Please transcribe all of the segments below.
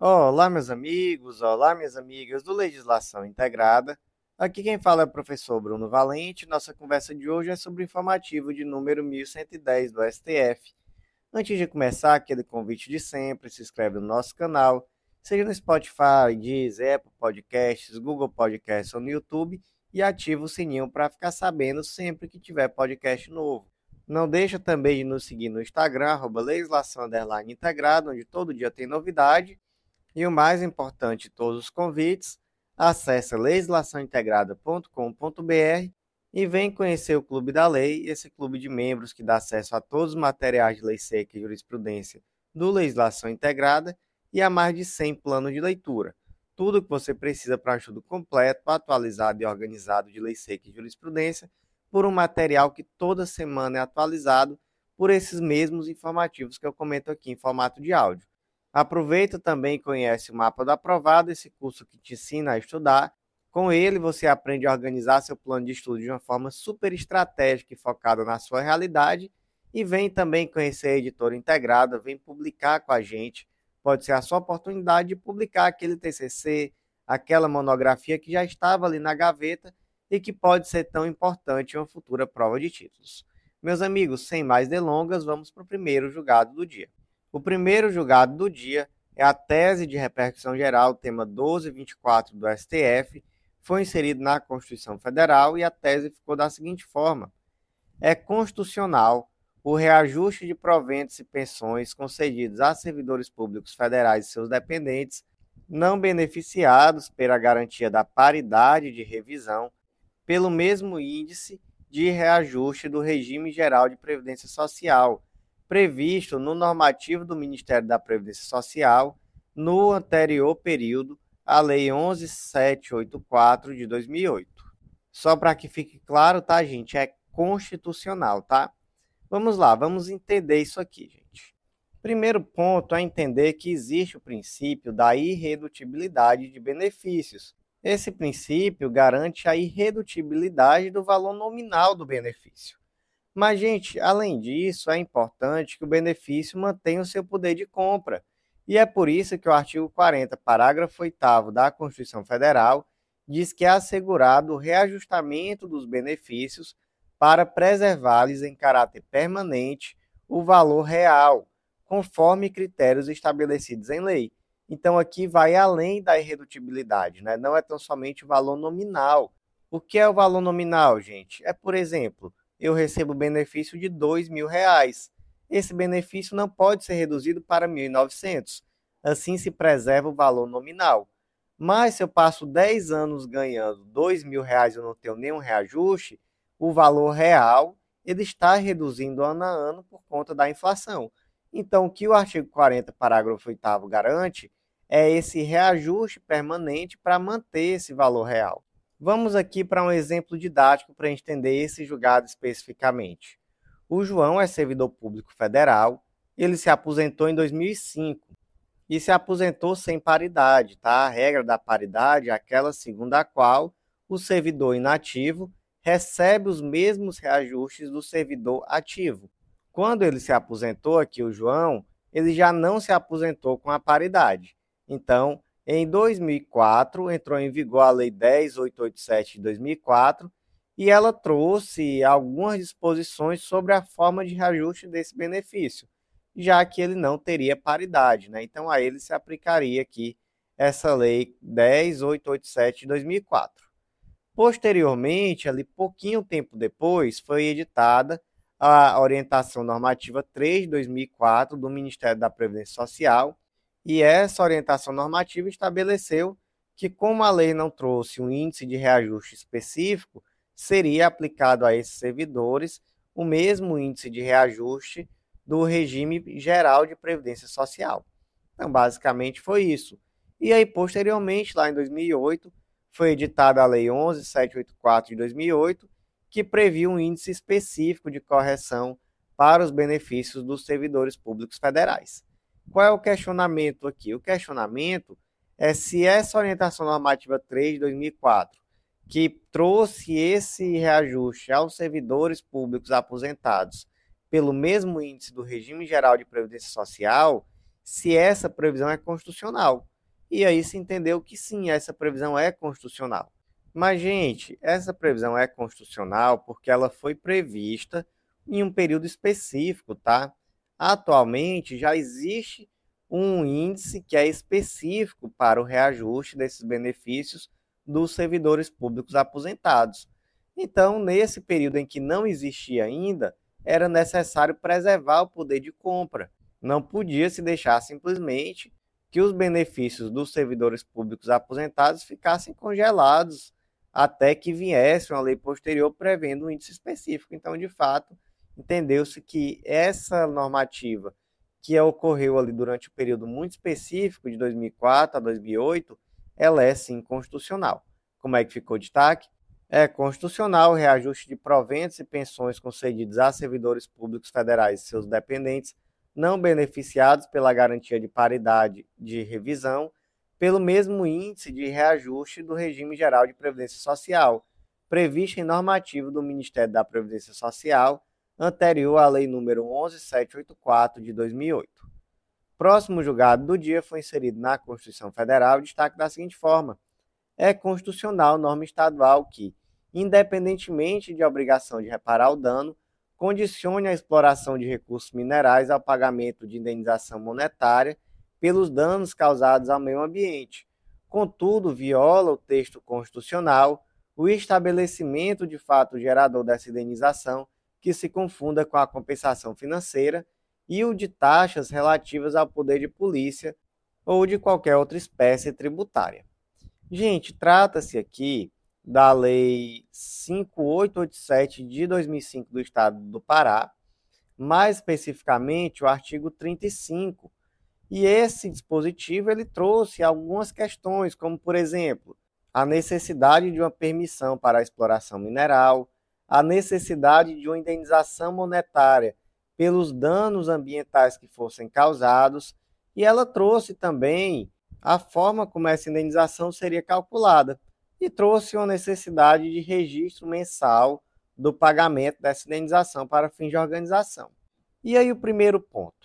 Olá, meus amigos, olá, minhas amigas do Legislação Integrada. Aqui quem fala é o professor Bruno Valente. Nossa conversa de hoje é sobre o informativo de número 1110 do STF. Antes de começar, aquele convite de sempre, se inscreve no nosso canal, seja no Spotify, Deezer, Apple Podcasts, Google Podcasts ou no YouTube e ativa o sininho para ficar sabendo sempre que tiver podcast novo. Não deixa também de nos seguir no Instagram, arroba legislação integrado, onde todo dia tem novidade e o mais importante de todos os convites, acesse legislaçãointegrada.com.br e vem conhecer o Clube da Lei, esse clube de membros que dá acesso a todos os materiais de lei seca e jurisprudência do Legislação Integrada e a mais de 100 planos de leitura. Tudo o que você precisa para um estudo completo, atualizado e organizado de lei seca e jurisprudência, por um material que toda semana é atualizado por esses mesmos informativos que eu comento aqui em formato de áudio. Aproveita também e conhece o Mapa do Aprovado, esse curso que te ensina a estudar. Com ele, você aprende a organizar seu plano de estudo de uma forma super estratégica e focada na sua realidade. E vem também conhecer a editora integrada, vem publicar com a gente. Pode ser a sua oportunidade de publicar aquele TCC, aquela monografia que já estava ali na gaveta e que pode ser tão importante em uma futura prova de títulos. Meus amigos, sem mais delongas, vamos para o primeiro julgado do dia. O primeiro julgado do dia é a tese de repercussão geral, tema 1224 do STF, foi inserido na Constituição Federal e a tese ficou da seguinte forma: é constitucional o reajuste de proventos e pensões concedidos a servidores públicos federais e seus dependentes não beneficiados pela garantia da paridade de revisão pelo mesmo índice de reajuste do regime geral de previdência social previsto no normativo do Ministério da Previdência Social no anterior período à Lei 11784 de 2008. Só para que fique claro, tá, gente? É constitucional, tá? Vamos lá, vamos entender isso aqui, gente. Primeiro ponto é entender que existe o princípio da irredutibilidade de benefícios. Esse princípio garante a irredutibilidade do valor nominal do benefício. Mas, gente, além disso, é importante que o benefício mantenha o seu poder de compra. E é por isso que o artigo 40, parágrafo 8 da Constituição Federal, diz que é assegurado o reajustamento dos benefícios para preservar-lhes em caráter permanente o valor real, conforme critérios estabelecidos em lei. Então, aqui vai além da irredutibilidade, né? não é tão somente o valor nominal. O que é o valor nominal, gente? É, por exemplo, eu recebo benefício de dois mil reais. Esse benefício não pode ser reduzido para 1.900. Assim se preserva o valor nominal. Mas se eu passo 10 anos ganhando dois mil reais e não tenho nenhum reajuste, o valor real ele está reduzindo ano a ano por conta da inflação. Então, o que o artigo 40, parágrafo 8 garante é esse reajuste permanente para manter esse valor real. Vamos aqui para um exemplo didático para entender esse julgado especificamente. O João é servidor público federal, ele se aposentou em 2005 e se aposentou sem paridade, tá? A regra da paridade é aquela segundo a qual o servidor inativo recebe os mesmos reajustes do servidor ativo. Quando ele se aposentou aqui, o João, ele já não se aposentou com a paridade. Então, em 2004, entrou em vigor a Lei 10887 de 2004 e ela trouxe algumas disposições sobre a forma de reajuste desse benefício, já que ele não teria paridade. Né? Então, a ele se aplicaria aqui essa Lei 10887 de 2004. Posteriormente, ali pouquinho tempo depois, foi editada a Orientação Normativa 3 de 2004 do Ministério da Previdência Social, e essa orientação normativa estabeleceu que, como a lei não trouxe um índice de reajuste específico, seria aplicado a esses servidores o mesmo índice de reajuste do regime geral de previdência social. Então, basicamente foi isso. E aí, posteriormente, lá em 2008, foi editada a Lei 11784 de 2008, que previu um índice específico de correção para os benefícios dos servidores públicos federais. Qual é o questionamento aqui? O questionamento é se essa orientação normativa 3 de 2004, que trouxe esse reajuste aos servidores públicos aposentados pelo mesmo índice do regime geral de previdência social, se essa previsão é constitucional. E aí se entendeu que sim, essa previsão é constitucional. Mas, gente, essa previsão é constitucional porque ela foi prevista em um período específico, tá? Atualmente já existe um índice que é específico para o reajuste desses benefícios dos servidores públicos aposentados. Então, nesse período em que não existia ainda, era necessário preservar o poder de compra. Não podia se deixar simplesmente que os benefícios dos servidores públicos aposentados ficassem congelados até que viesse uma lei posterior prevendo um índice específico. Então, de fato, entendeu-se que essa normativa que ocorreu ali durante um período muito específico, de 2004 a 2008, ela é sim constitucional. Como é que ficou o destaque? É constitucional o reajuste de proventos e pensões concedidos a servidores públicos federais e seus dependentes não beneficiados pela garantia de paridade de revisão pelo mesmo índice de reajuste do regime geral de previdência social, previsto em normativo do Ministério da Previdência Social anterior à Lei nº 11784 de 2008. Próximo julgado do dia foi inserido na Constituição Federal destaque da seguinte forma: é constitucional norma estadual que, independentemente de obrigação de reparar o dano, condicione a exploração de recursos minerais ao pagamento de indenização monetária pelos danos causados ao meio ambiente. Contudo, viola o texto constitucional o estabelecimento de fato gerador dessa indenização que se confunda com a compensação financeira e o de taxas relativas ao poder de polícia ou de qualquer outra espécie tributária. Gente, trata-se aqui da Lei 5887 de 2005 do Estado do Pará, mais especificamente o artigo 35. E esse dispositivo ele trouxe algumas questões, como por exemplo, a necessidade de uma permissão para a exploração mineral, a necessidade de uma indenização monetária pelos danos ambientais que fossem causados, e ela trouxe também a forma como essa indenização seria calculada e trouxe uma necessidade de registro mensal do pagamento dessa indenização para fins de organização. E aí o primeiro ponto,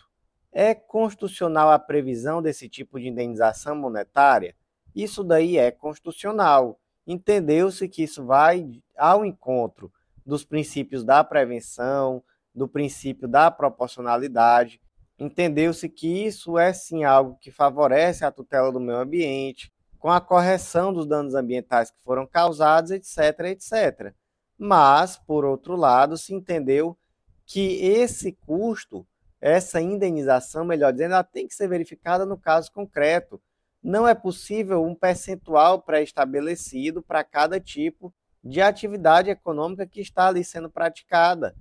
é constitucional a previsão desse tipo de indenização monetária? Isso daí é constitucional. Entendeu-se que isso vai ao encontro dos princípios da prevenção, do princípio da proporcionalidade. Entendeu-se que isso é sim algo que favorece a tutela do meio ambiente, com a correção dos danos ambientais que foram causados, etc, etc. Mas, por outro lado, se entendeu que esse custo, essa indenização, melhor dizendo, ela tem que ser verificada no caso concreto. Não é possível um percentual pré-estabelecido para cada tipo de atividade econômica que está ali sendo praticada.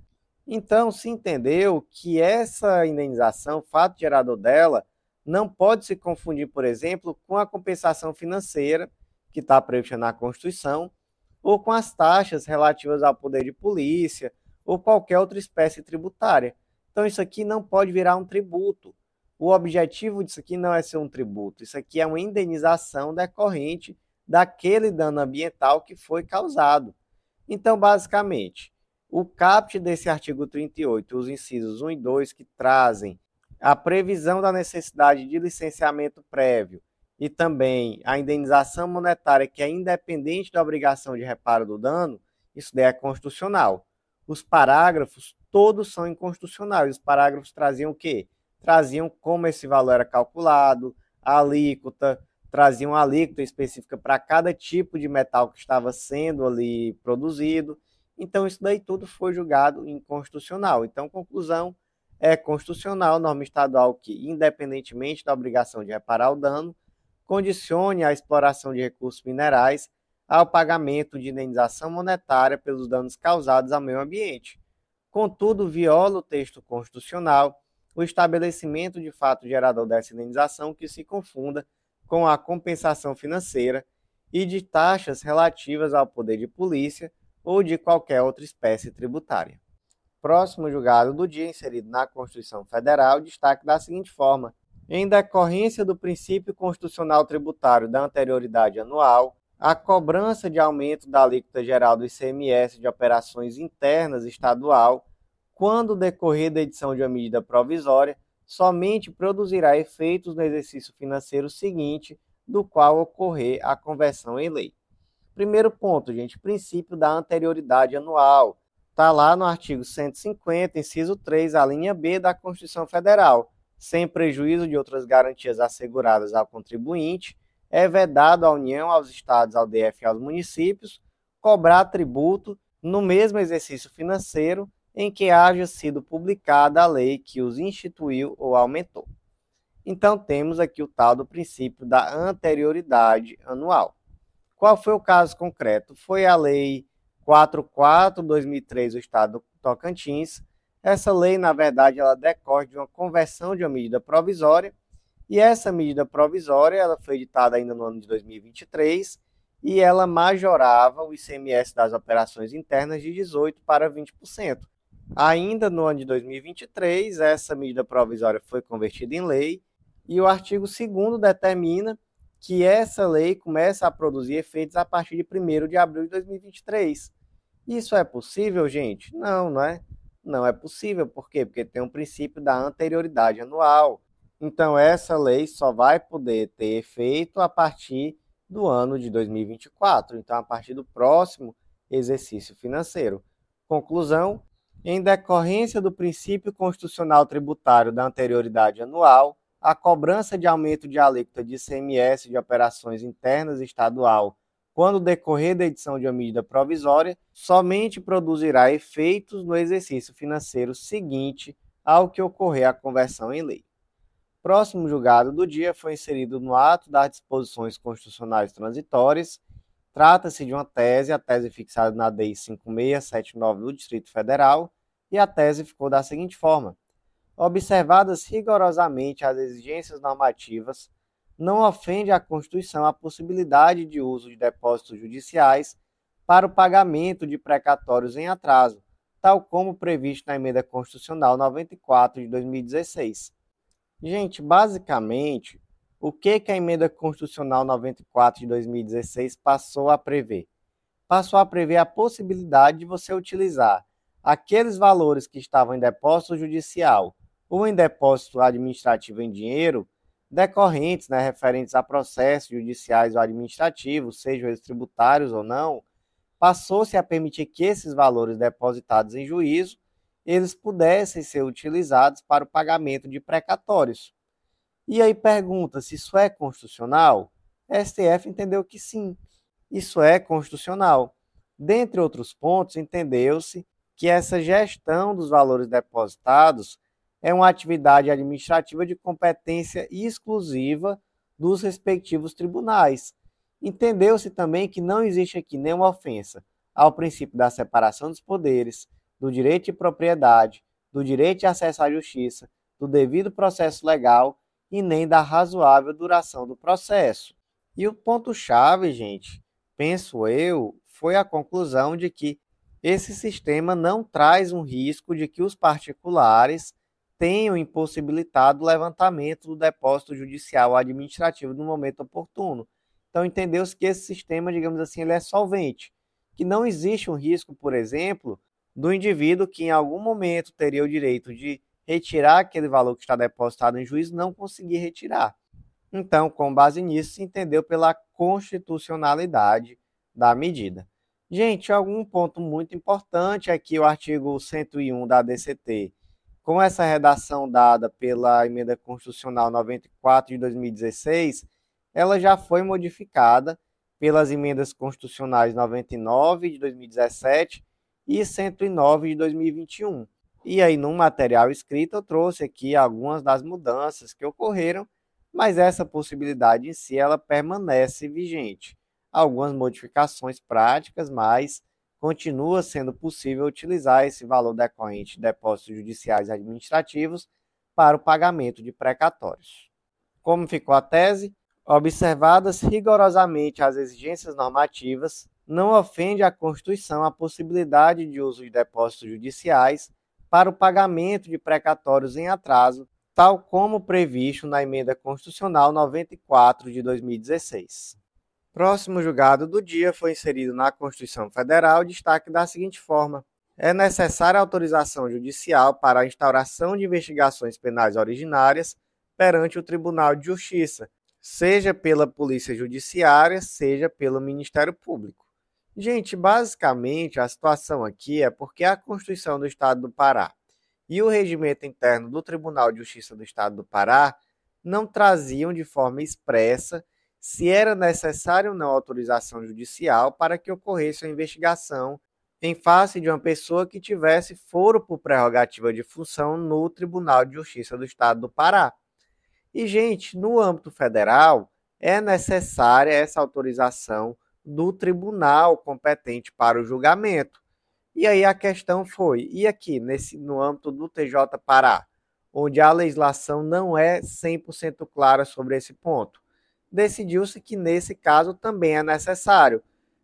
Então, se entendeu que essa indenização, fato gerador dela, não pode se confundir, por exemplo, com a compensação financeira, que está prevista na Constituição, ou com as taxas relativas ao poder de polícia, ou qualquer outra espécie tributária. Então, isso aqui não pode virar um tributo. O objetivo disso aqui não é ser um tributo, isso aqui é uma indenização decorrente daquele dano ambiental que foi causado. Então, basicamente, o caput desse artigo 38, os incisos 1 e 2, que trazem a previsão da necessidade de licenciamento prévio e também a indenização monetária, que é independente da obrigação de reparo do dano, isso daí é constitucional. Os parágrafos todos são inconstitucionais. Os parágrafos traziam o quê? Traziam como esse valor era calculado, a alíquota, trazia uma alíquota específica para cada tipo de metal que estava sendo ali produzido. Então, isso daí tudo foi julgado inconstitucional. Então, conclusão, é constitucional norma estadual que, independentemente da obrigação de reparar o dano, condicione a exploração de recursos minerais ao pagamento de indenização monetária pelos danos causados ao meio ambiente. Contudo, viola o texto constitucional o estabelecimento de fato gerador dessa indenização que se confunda com a compensação financeira e de taxas relativas ao poder de polícia ou de qualquer outra espécie tributária. Próximo julgado do dia inserido na Constituição Federal destaque da seguinte forma: em decorrência do princípio constitucional tributário da anterioridade anual, a cobrança de aumento da alíquota geral do ICMS de operações internas estadual, quando decorrer da edição de uma medida provisória, somente produzirá efeitos no exercício financeiro seguinte, do qual ocorrer a conversão em lei. Primeiro ponto, gente, princípio da anterioridade anual. Está lá no artigo 150, inciso 3, a linha B da Constituição Federal. Sem prejuízo de outras garantias asseguradas ao contribuinte, é vedado à União, aos estados, ao DF e aos municípios cobrar tributo no mesmo exercício financeiro em que haja sido publicada a lei que os instituiu ou aumentou. Então, temos aqui o tal do princípio da anterioridade anual. Qual foi o caso concreto? Foi a Lei 44-2003 do Estado do Tocantins. Essa lei, na verdade, ela decorre de uma conversão de uma medida provisória, e essa medida provisória ela foi editada ainda no ano de 2023 e ela majorava o ICMS das operações internas de 18% para 20%. Ainda no ano de 2023, essa medida provisória foi convertida em lei e o artigo 2 determina que essa lei começa a produzir efeitos a partir de 1 de abril de 2023. Isso é possível, gente? Não, não é? Não é possível. Por quê? Porque tem um princípio da anterioridade anual. Então, essa lei só vai poder ter efeito a partir do ano de 2024. Então, a partir do próximo exercício financeiro. Conclusão: em decorrência do princípio constitucional tributário da anterioridade anual, a cobrança de aumento de alíquota de ICMS de operações internas estadual, quando decorrer da edição de uma medida provisória, somente produzirá efeitos no exercício financeiro seguinte ao que ocorrer a conversão em lei. Próximo julgado do dia foi inserido no ato das disposições constitucionais transitórias. Trata-se de uma tese, a tese fixada na DEI 5679 do Distrito Federal, e a tese ficou da seguinte forma: observadas rigorosamente as exigências normativas, não ofende à Constituição a possibilidade de uso de depósitos judiciais para o pagamento de precatórios em atraso, tal como previsto na Emenda Constitucional 94 de 2016. Gente, basicamente, o que, que a Emenda Constitucional 94 de 2016 passou a prever? Passou a prever a possibilidade de você utilizar aqueles valores que estavam em depósito judicial ou em depósito administrativo em dinheiro, decorrentes, né, referentes a processos judiciais ou administrativos, sejam eles tributários ou não, passou-se a permitir que esses valores depositados em juízo eles pudessem ser utilizados para o pagamento de precatórios. E aí pergunta se isso é constitucional? A STF entendeu que sim, isso é constitucional. Dentre outros pontos, entendeu-se que essa gestão dos valores depositados é uma atividade administrativa de competência exclusiva dos respectivos tribunais. Entendeu-se também que não existe aqui nenhuma ofensa ao princípio da separação dos poderes, do direito de propriedade, do direito de acesso à justiça, do devido processo legal e nem da razoável duração do processo. E o ponto-chave, gente, penso eu, foi a conclusão de que esse sistema não traz um risco de que os particulares tenham impossibilitado o levantamento do depósito judicial administrativo no momento oportuno. Então, entendeu-se que esse sistema, digamos assim, ele é solvente, que não existe um risco, por exemplo, do indivíduo que em algum momento teria o direito de retirar aquele valor que está depositado em juízo não conseguir retirar. Então, com base nisso, se entendeu pela constitucionalidade da medida. Gente, algum ponto muito importante aqui, o artigo 101 da DCT com essa redação dada pela Emenda Constitucional 94 de 2016, ela já foi modificada pelas emendas constitucionais 99 de 2017 e 109 de 2021. E aí, no material escrito, eu trouxe aqui algumas das mudanças que ocorreram, mas essa possibilidade em si ela permanece vigente. Algumas modificações práticas, mas continua sendo possível utilizar esse valor decorrente de depósitos judiciais e administrativos para o pagamento de precatórios. Como ficou a tese? Observadas rigorosamente as exigências normativas, não ofende à Constituição a possibilidade de uso de depósitos judiciais para o pagamento de precatórios em atraso, tal como previsto na Emenda Constitucional 94 de 2016. Próximo julgado do dia foi inserido na Constituição Federal destaque da seguinte forma: é necessária autorização judicial para a instauração de investigações penais originárias perante o Tribunal de Justiça, seja pela Polícia Judiciária, seja pelo Ministério Público. Gente, basicamente a situação aqui é porque a Constituição do Estado do Pará e o regimento interno do Tribunal de Justiça do Estado do Pará não traziam de forma expressa se era necessário ou não autorização judicial para que ocorresse a investigação em face de uma pessoa que tivesse foro por prerrogativa de função no Tribunal de Justiça do Estado do Pará. E, gente, no âmbito federal, é necessária essa autorização do tribunal competente para o julgamento. E aí a questão foi, e aqui, nesse, no âmbito do TJ Pará, onde a legislação não é 100% clara sobre esse ponto, decidiu-se que nesse caso também é necessário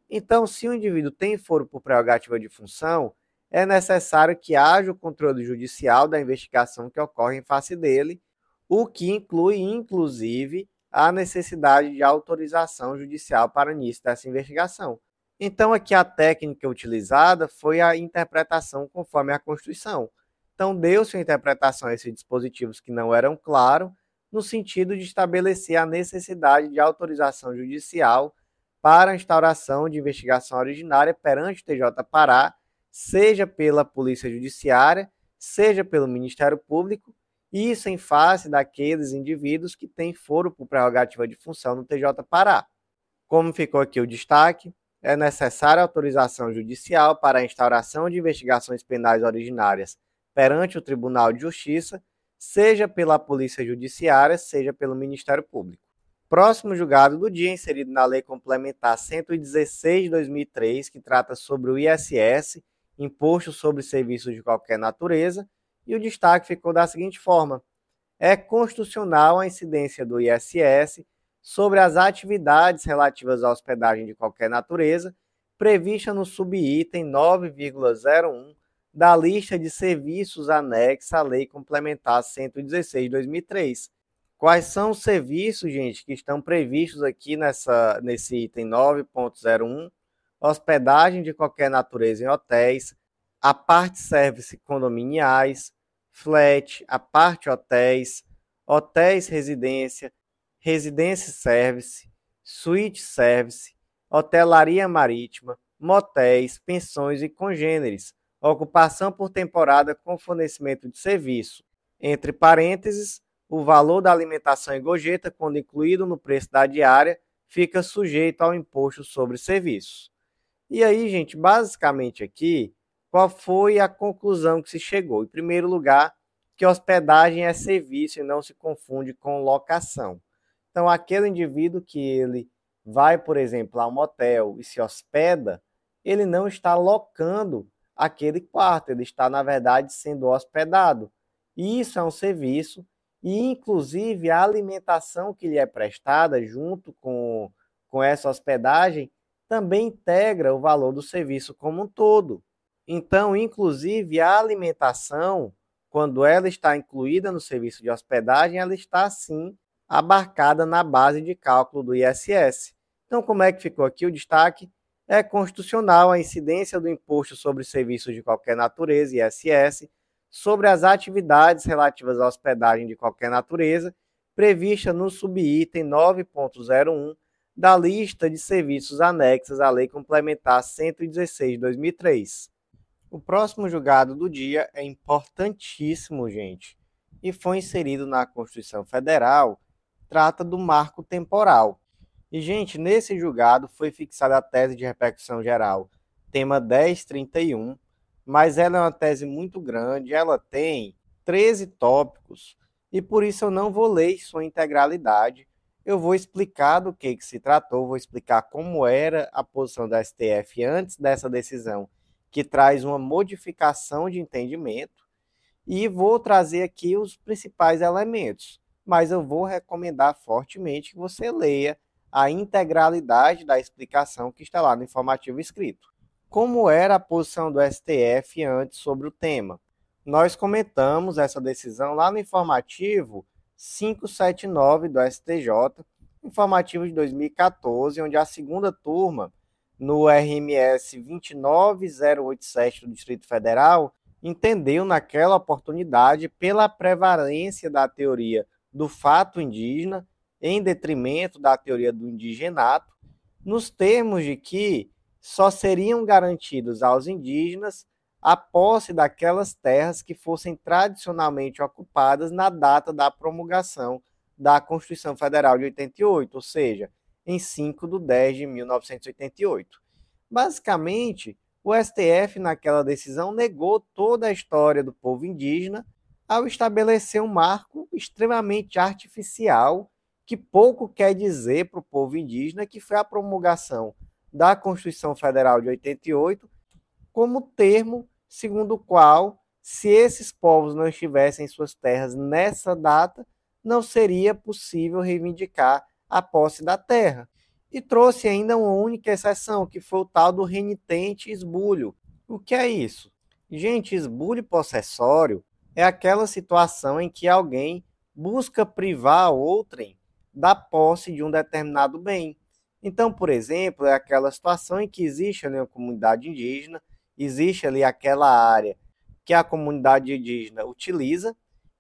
então, se o indivíduo tem foro por prerrogativa de função, é necessário que haja o controle judicial da investigação que ocorre em face dele, o que inclui, inclusive, a necessidade de autorização judicial para início dessa investigação. Então, aqui a técnica utilizada foi a interpretação conforme a Constituição. Então, deu-se uma interpretação a esses dispositivos que não eram claros, no sentido de estabelecer a necessidade de autorização judicial para a instauração de investigação originária perante o TJ Pará, seja pela Polícia Judiciária, seja pelo Ministério Público, isso em face daqueles indivíduos que têm foro por prerrogativa de função no TJ Pará. Como ficou aqui o destaque, é necessária autorização judicial para a instauração de investigações penais originárias perante o Tribunal de Justiça, seja pela Polícia Judiciária, seja pelo Ministério Público. Próximo julgado do dia, inserido na Lei Complementar 116 de 2003, que trata sobre o ISS, Imposto sobre Serviços de Qualquer Natureza, e o destaque ficou da seguinte forma: é constitucional a incidência do ISS sobre as atividades relativas à hospedagem de qualquer natureza, prevista no subitem 9,01 da lista de serviços anexa à Lei Complementar 116 de 2003 Quais são os serviços, gente, que estão previstos aqui nessa, nesse item 9.01? Hospedagem de qualquer natureza em hotéis, a parte service condominiais, flat, parte hotéis, hotéis residência, residência service, suíte service, hotelaria marítima, motéis, pensões e congêneres, ocupação por temporada com fornecimento de serviço, entre parênteses, o valor da alimentação em gorjeta, quando incluído no preço da diária, fica sujeito ao imposto sobre serviços. E aí, gente, basicamente aqui, qual foi a conclusão que se chegou? Em primeiro lugar, que hospedagem é serviço e não se confunde com locação. Então, aquele indivíduo que ele vai, por exemplo, a um motel e se hospeda, ele não está locando aquele quarto, ele está, na verdade, sendo hospedado. E isso é um serviço e inclusive a alimentação que lhe é prestada junto com, com essa hospedagem também integra o valor do serviço como um todo. Então, inclusive a alimentação, quando ela está incluída no serviço de hospedagem, ela está sim abarcada na base de cálculo do ISS. Então, como é que ficou aqui o destaque? É constitucional a incidência do imposto sobre serviços de qualquer natureza, ISS, sobre as atividades relativas à hospedagem de qualquer natureza, prevista no subitem 9.01 da lista de serviços anexos à Lei Complementar 116 de 2003. O próximo julgado do dia é importantíssimo, gente, e foi inserido na Constituição Federal, trata do marco temporal. E, gente, nesse julgado foi fixada a tese de repercussão geral, tema 1031, mas ela é uma tese muito grande, ela tem 13 tópicos e por isso eu não vou ler sua integralidade. Eu vou explicar do que, que se tratou, vou explicar como era a posição da STF antes dessa decisão, que traz uma modificação de entendimento, e vou trazer aqui os principais elementos. Mas eu vou recomendar fortemente que você leia a integralidade da explicação que está lá no informativo escrito como era a posição do STF antes sobre o tema. Nós comentamos essa decisão lá no informativo 579 do STJ, informativo de 2014, onde a segunda turma no RMS 29087 do Distrito Federal, entendeu naquela oportunidade pela prevalência da teoria do fato indígena em detrimento da teoria do indigenato, nos termos de que só seriam garantidos aos indígenas a posse daquelas terras que fossem tradicionalmente ocupadas na data da promulgação da Constituição Federal de 88, ou seja, em 5 de 10 de 1988. Basicamente, o STF, naquela decisão, negou toda a história do povo indígena ao estabelecer um marco extremamente artificial que pouco quer dizer para o povo indígena, que foi a promulgação da Constituição Federal de 88 como termo segundo o qual, se esses povos não estivessem em suas terras nessa data, não seria possível reivindicar a posse da terra. E trouxe ainda uma única exceção, que foi o tal do renitente esbulho. O que é isso? Gente, esbulho possessório é aquela situação em que alguém busca privar outrem da posse de um determinado bem. Então, por exemplo, é aquela situação em que existe ali uma comunidade indígena, existe ali aquela área que a comunidade indígena utiliza,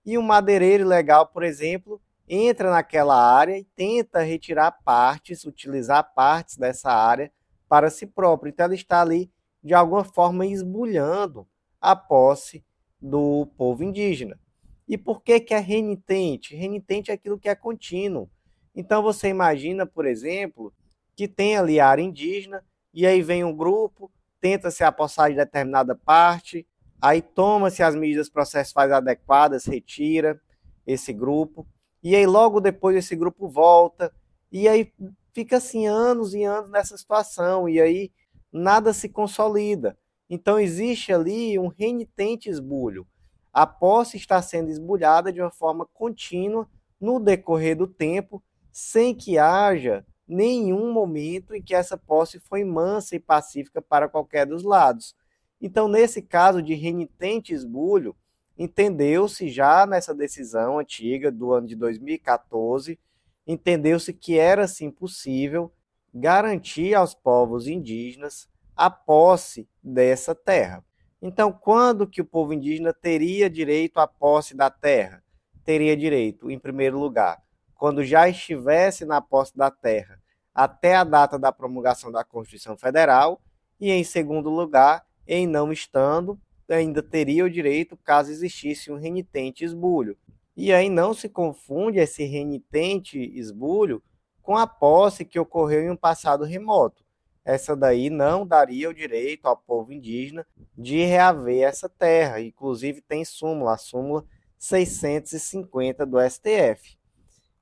e um madeireiro legal, por exemplo, entra naquela área e tenta retirar partes, utilizar partes dessa área para si próprio. Então, ele está ali, de alguma forma, esbulhando a posse do povo indígena. E por que, que é renitente? Renitente é aquilo que é contínuo. Então, você imagina, por exemplo, que tem ali a área indígena, e aí vem um grupo, tenta se apossar de determinada parte, aí toma-se as medidas processuais adequadas, retira esse grupo, e aí logo depois esse grupo volta, e aí fica assim anos e anos nessa situação, e aí nada se consolida. Então existe ali um renitente esbulho. A posse está sendo esbulhada de uma forma contínua no decorrer do tempo, sem que haja nenhum momento em que essa posse foi mansa e pacífica para qualquer dos lados. Então, nesse caso de renitente esbulho, entendeu-se já nessa decisão antiga do ano de 2014, entendeu-se que era sim possível garantir aos povos indígenas a posse dessa terra. Então, quando que o povo indígena teria direito à posse da terra? Teria direito, em primeiro lugar, quando já estivesse na posse da terra até a data da promulgação da Constituição Federal, e em segundo lugar, em não estando, ainda teria o direito caso existisse um renitente esbulho. E aí não se confunde esse renitente esbulho com a posse que ocorreu em um passado remoto. Essa daí não daria o direito ao povo indígena de reaver essa terra. Inclusive tem súmula, a súmula 650 do STF.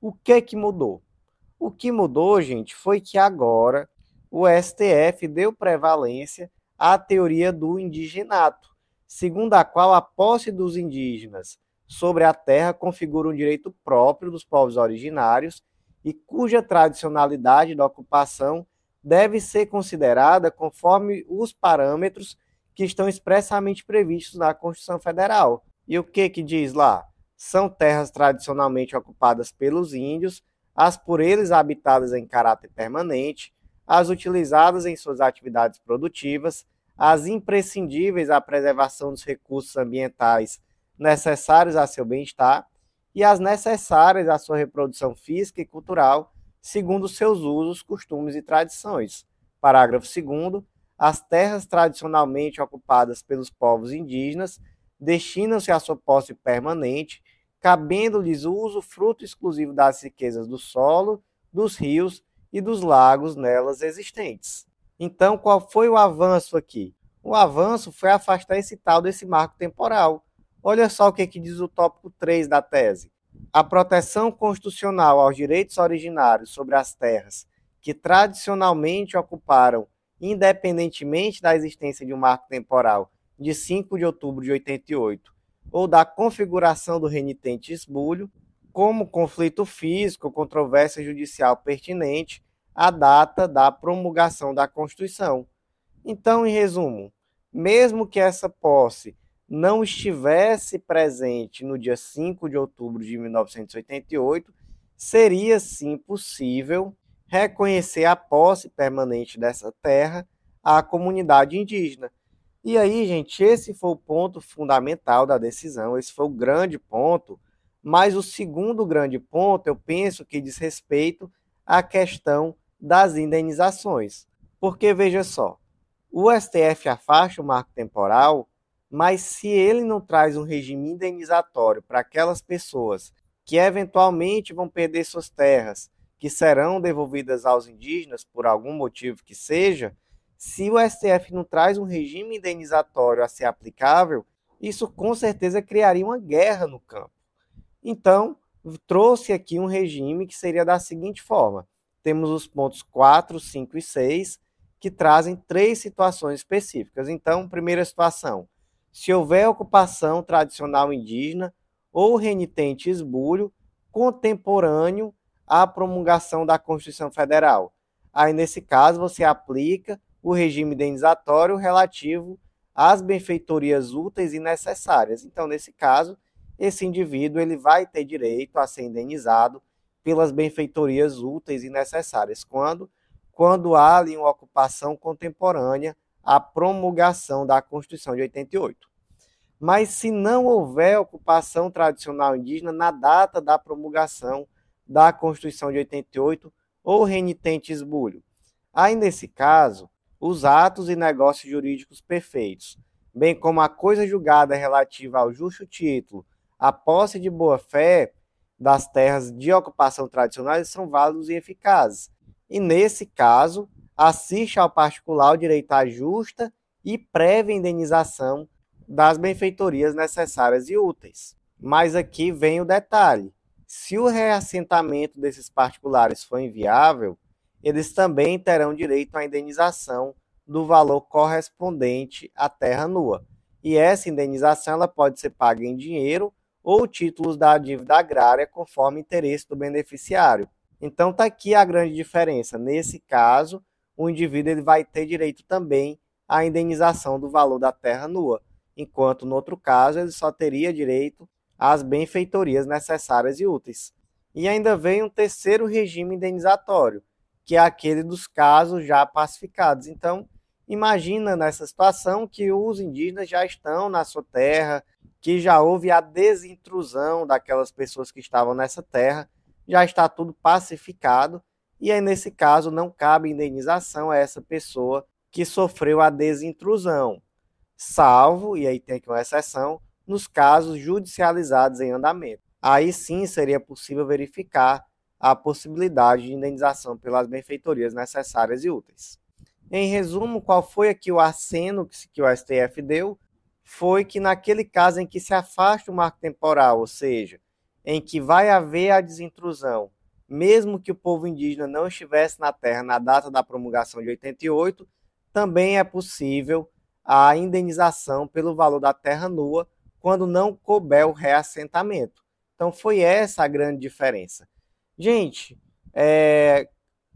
O que que mudou? O que mudou, gente, foi que agora o STF deu prevalência à teoria do indigenato, segundo a qual a posse dos indígenas sobre a terra configura um direito próprio dos povos originários e cuja tradicionalidade da ocupação deve ser considerada conforme os parâmetros que estão expressamente previstos na Constituição Federal. E o que que diz lá? São terras tradicionalmente ocupadas pelos índios, as por eles habitadas em caráter permanente, as utilizadas em suas atividades produtivas, as imprescindíveis à preservação dos recursos ambientais necessários a seu bem-estar e as necessárias à sua reprodução física e cultural, segundo seus usos, costumes e tradições. Parágrafo 2 as terras tradicionalmente ocupadas pelos povos indígenas destinam-se à sua posse permanente, cabendo-lhes o uso fruto exclusivo das riquezas do solo, dos rios e dos lagos nelas existentes. Então, qual foi o avanço aqui? O avanço foi afastar esse tal desse marco temporal. Olha só o que, que diz o tópico 3 da tese. A proteção constitucional aos direitos originários sobre as terras que tradicionalmente ocuparam, independentemente da existência de um marco temporal de 5 de outubro de 88, ou da configuração do renitente esbulho, como conflito físico controvérsia judicial pertinente, a data da promulgação da Constituição. Então, em resumo, mesmo que essa posse não estivesse presente no dia 5 de outubro de 1988, seria sim possível reconhecer a posse permanente dessa terra à comunidade indígena. E aí, gente, esse foi o ponto fundamental da decisão, esse foi o grande ponto. Mas o segundo grande ponto, eu penso que diz respeito à questão das indenizações. Porque veja só, o STF afasta o marco temporal, mas se ele não traz um regime indenizatório para aquelas pessoas que eventualmente vão perder suas terras, que serão devolvidas aos indígenas por algum motivo que seja, se o STF não traz um regime indenizatório a ser aplicável, isso com certeza criaria uma guerra no campo. Então, trouxe aqui um regime que seria da seguinte forma: temos os pontos 4, 5 e 6, que trazem três situações específicas. Então, primeira situação: se houver ocupação tradicional indígena ou renitente esbulho contemporâneo à promulgação da Constituição Federal. Aí, nesse caso, você aplica o regime indenizatório relativo às benfeitorias úteis e necessárias. Então, nesse caso, esse indivíduo ele vai ter direito a ser indenizado pelas benfeitorias úteis e necessárias. Quando? Quando há ali uma ocupação contemporânea à promulgação da Constituição de 88. Mas se não houver ocupação tradicional indígena na data da promulgação da Constituição de 88 ou renitente esbulho, aí nesse caso, os atos e negócios jurídicos perfeitos, bem como a coisa julgada relativa ao justo título, a posse de boa-fé das terras de ocupação tradicionais são válidos e eficazes. E nesse caso, assiste ao particular o direito à justa e prévia indenização das benfeitorias necessárias e úteis. Mas aqui vem o detalhe: se o reassentamento desses particulares for inviável, eles também terão direito à indenização do valor correspondente à terra nua. E essa indenização ela pode ser paga em dinheiro ou títulos da dívida agrária conforme interesse do beneficiário. Então está aqui a grande diferença. Nesse caso, o indivíduo ele vai ter direito também à indenização do valor da terra nua, enquanto no outro caso ele só teria direito às benfeitorias necessárias e úteis. E ainda vem um terceiro regime indenizatório, que é aquele dos casos já pacificados. Então, imagina nessa situação que os indígenas já estão na sua terra, que já houve a desintrusão daquelas pessoas que estavam nessa terra, já está tudo pacificado, e aí nesse caso não cabe indenização a essa pessoa que sofreu a desintrusão, salvo, e aí tem aqui uma exceção, nos casos judicializados em andamento. Aí sim seria possível verificar a possibilidade de indenização pelas benfeitorias necessárias e úteis. Em resumo, qual foi aqui o aceno que o STF deu? Foi que naquele caso em que se afasta o marco temporal, ou seja, em que vai haver a desintrusão, mesmo que o povo indígena não estivesse na terra na data da promulgação de 88, também é possível a indenização pelo valor da terra nua quando não couber o reassentamento. Então foi essa a grande diferença. Gente, é,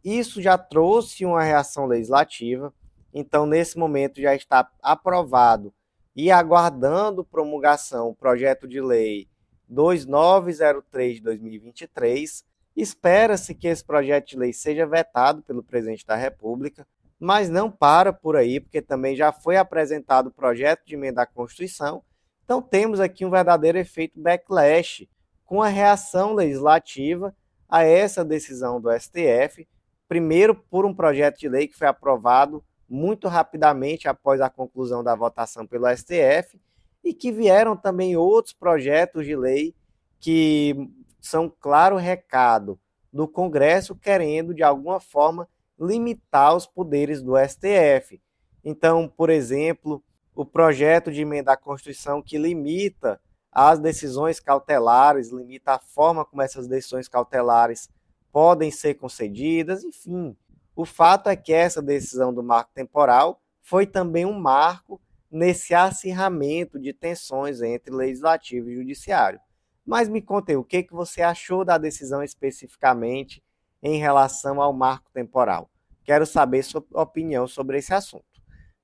isso já trouxe uma reação legislativa, então nesse momento já está aprovado e aguardando promulgação o projeto de lei 2903 de 2023. Espera-se que esse projeto de lei seja vetado pelo presidente da República, mas não para por aí, porque também já foi apresentado o projeto de emenda à Constituição. Então temos aqui um verdadeiro efeito backlash com a reação legislativa a essa decisão do STF, primeiro por um projeto de lei que foi aprovado muito rapidamente após a conclusão da votação pelo STF e que vieram também outros projetos de lei que são claro recado do Congresso querendo de alguma forma limitar os poderes do STF. Então, por exemplo, o projeto de emenda à Constituição que limita as decisões cautelares, limita a forma como essas decisões cautelares podem ser concedidas, enfim, o fato é que essa decisão do marco temporal foi também um marco nesse acirramento de tensões entre legislativo e judiciário. Mas me conte o que, que você achou da decisão especificamente em relação ao marco temporal. Quero saber sua opinião sobre esse assunto.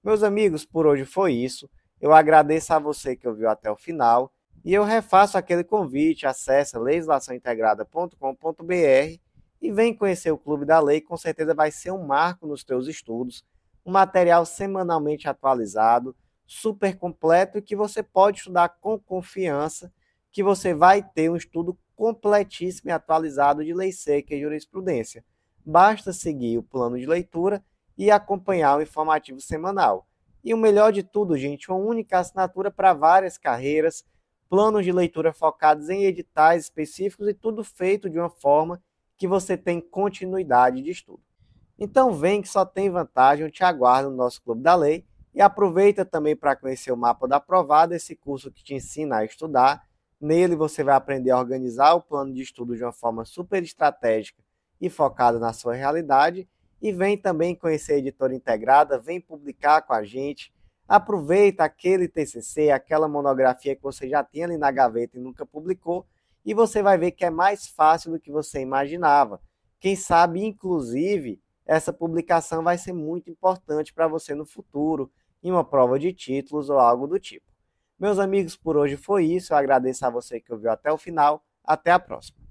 Meus amigos, por hoje foi isso. Eu agradeço a você que ouviu até o final e eu refaço aquele convite, acesse legislaçãointegrada.com.br e vem conhecer o Clube da Lei, com certeza vai ser um marco nos teus estudos, um material semanalmente atualizado, super completo e que você pode estudar com confiança, que você vai ter um estudo completíssimo e atualizado de lei seca e jurisprudência. Basta seguir o plano de leitura e acompanhar o informativo semanal. E o melhor de tudo, gente, uma única assinatura para várias carreiras, planos de leitura focados em editais específicos e tudo feito de uma forma que você tem continuidade de estudo. Então vem que só tem vantagem, eu te aguardo no nosso Clube da Lei e aproveita também para conhecer o Mapa da Aprovada, esse curso que te ensina a estudar. Nele você vai aprender a organizar o plano de estudo de uma forma super estratégica e focada na sua realidade. E vem também conhecer a editora integrada, vem publicar com a gente. Aproveita aquele TCC, aquela monografia que você já tinha ali na gaveta e nunca publicou e você vai ver que é mais fácil do que você imaginava. Quem sabe, inclusive, essa publicação vai ser muito importante para você no futuro, em uma prova de títulos ou algo do tipo. Meus amigos, por hoje foi isso. Eu agradeço a você que ouviu até o final. Até a próxima.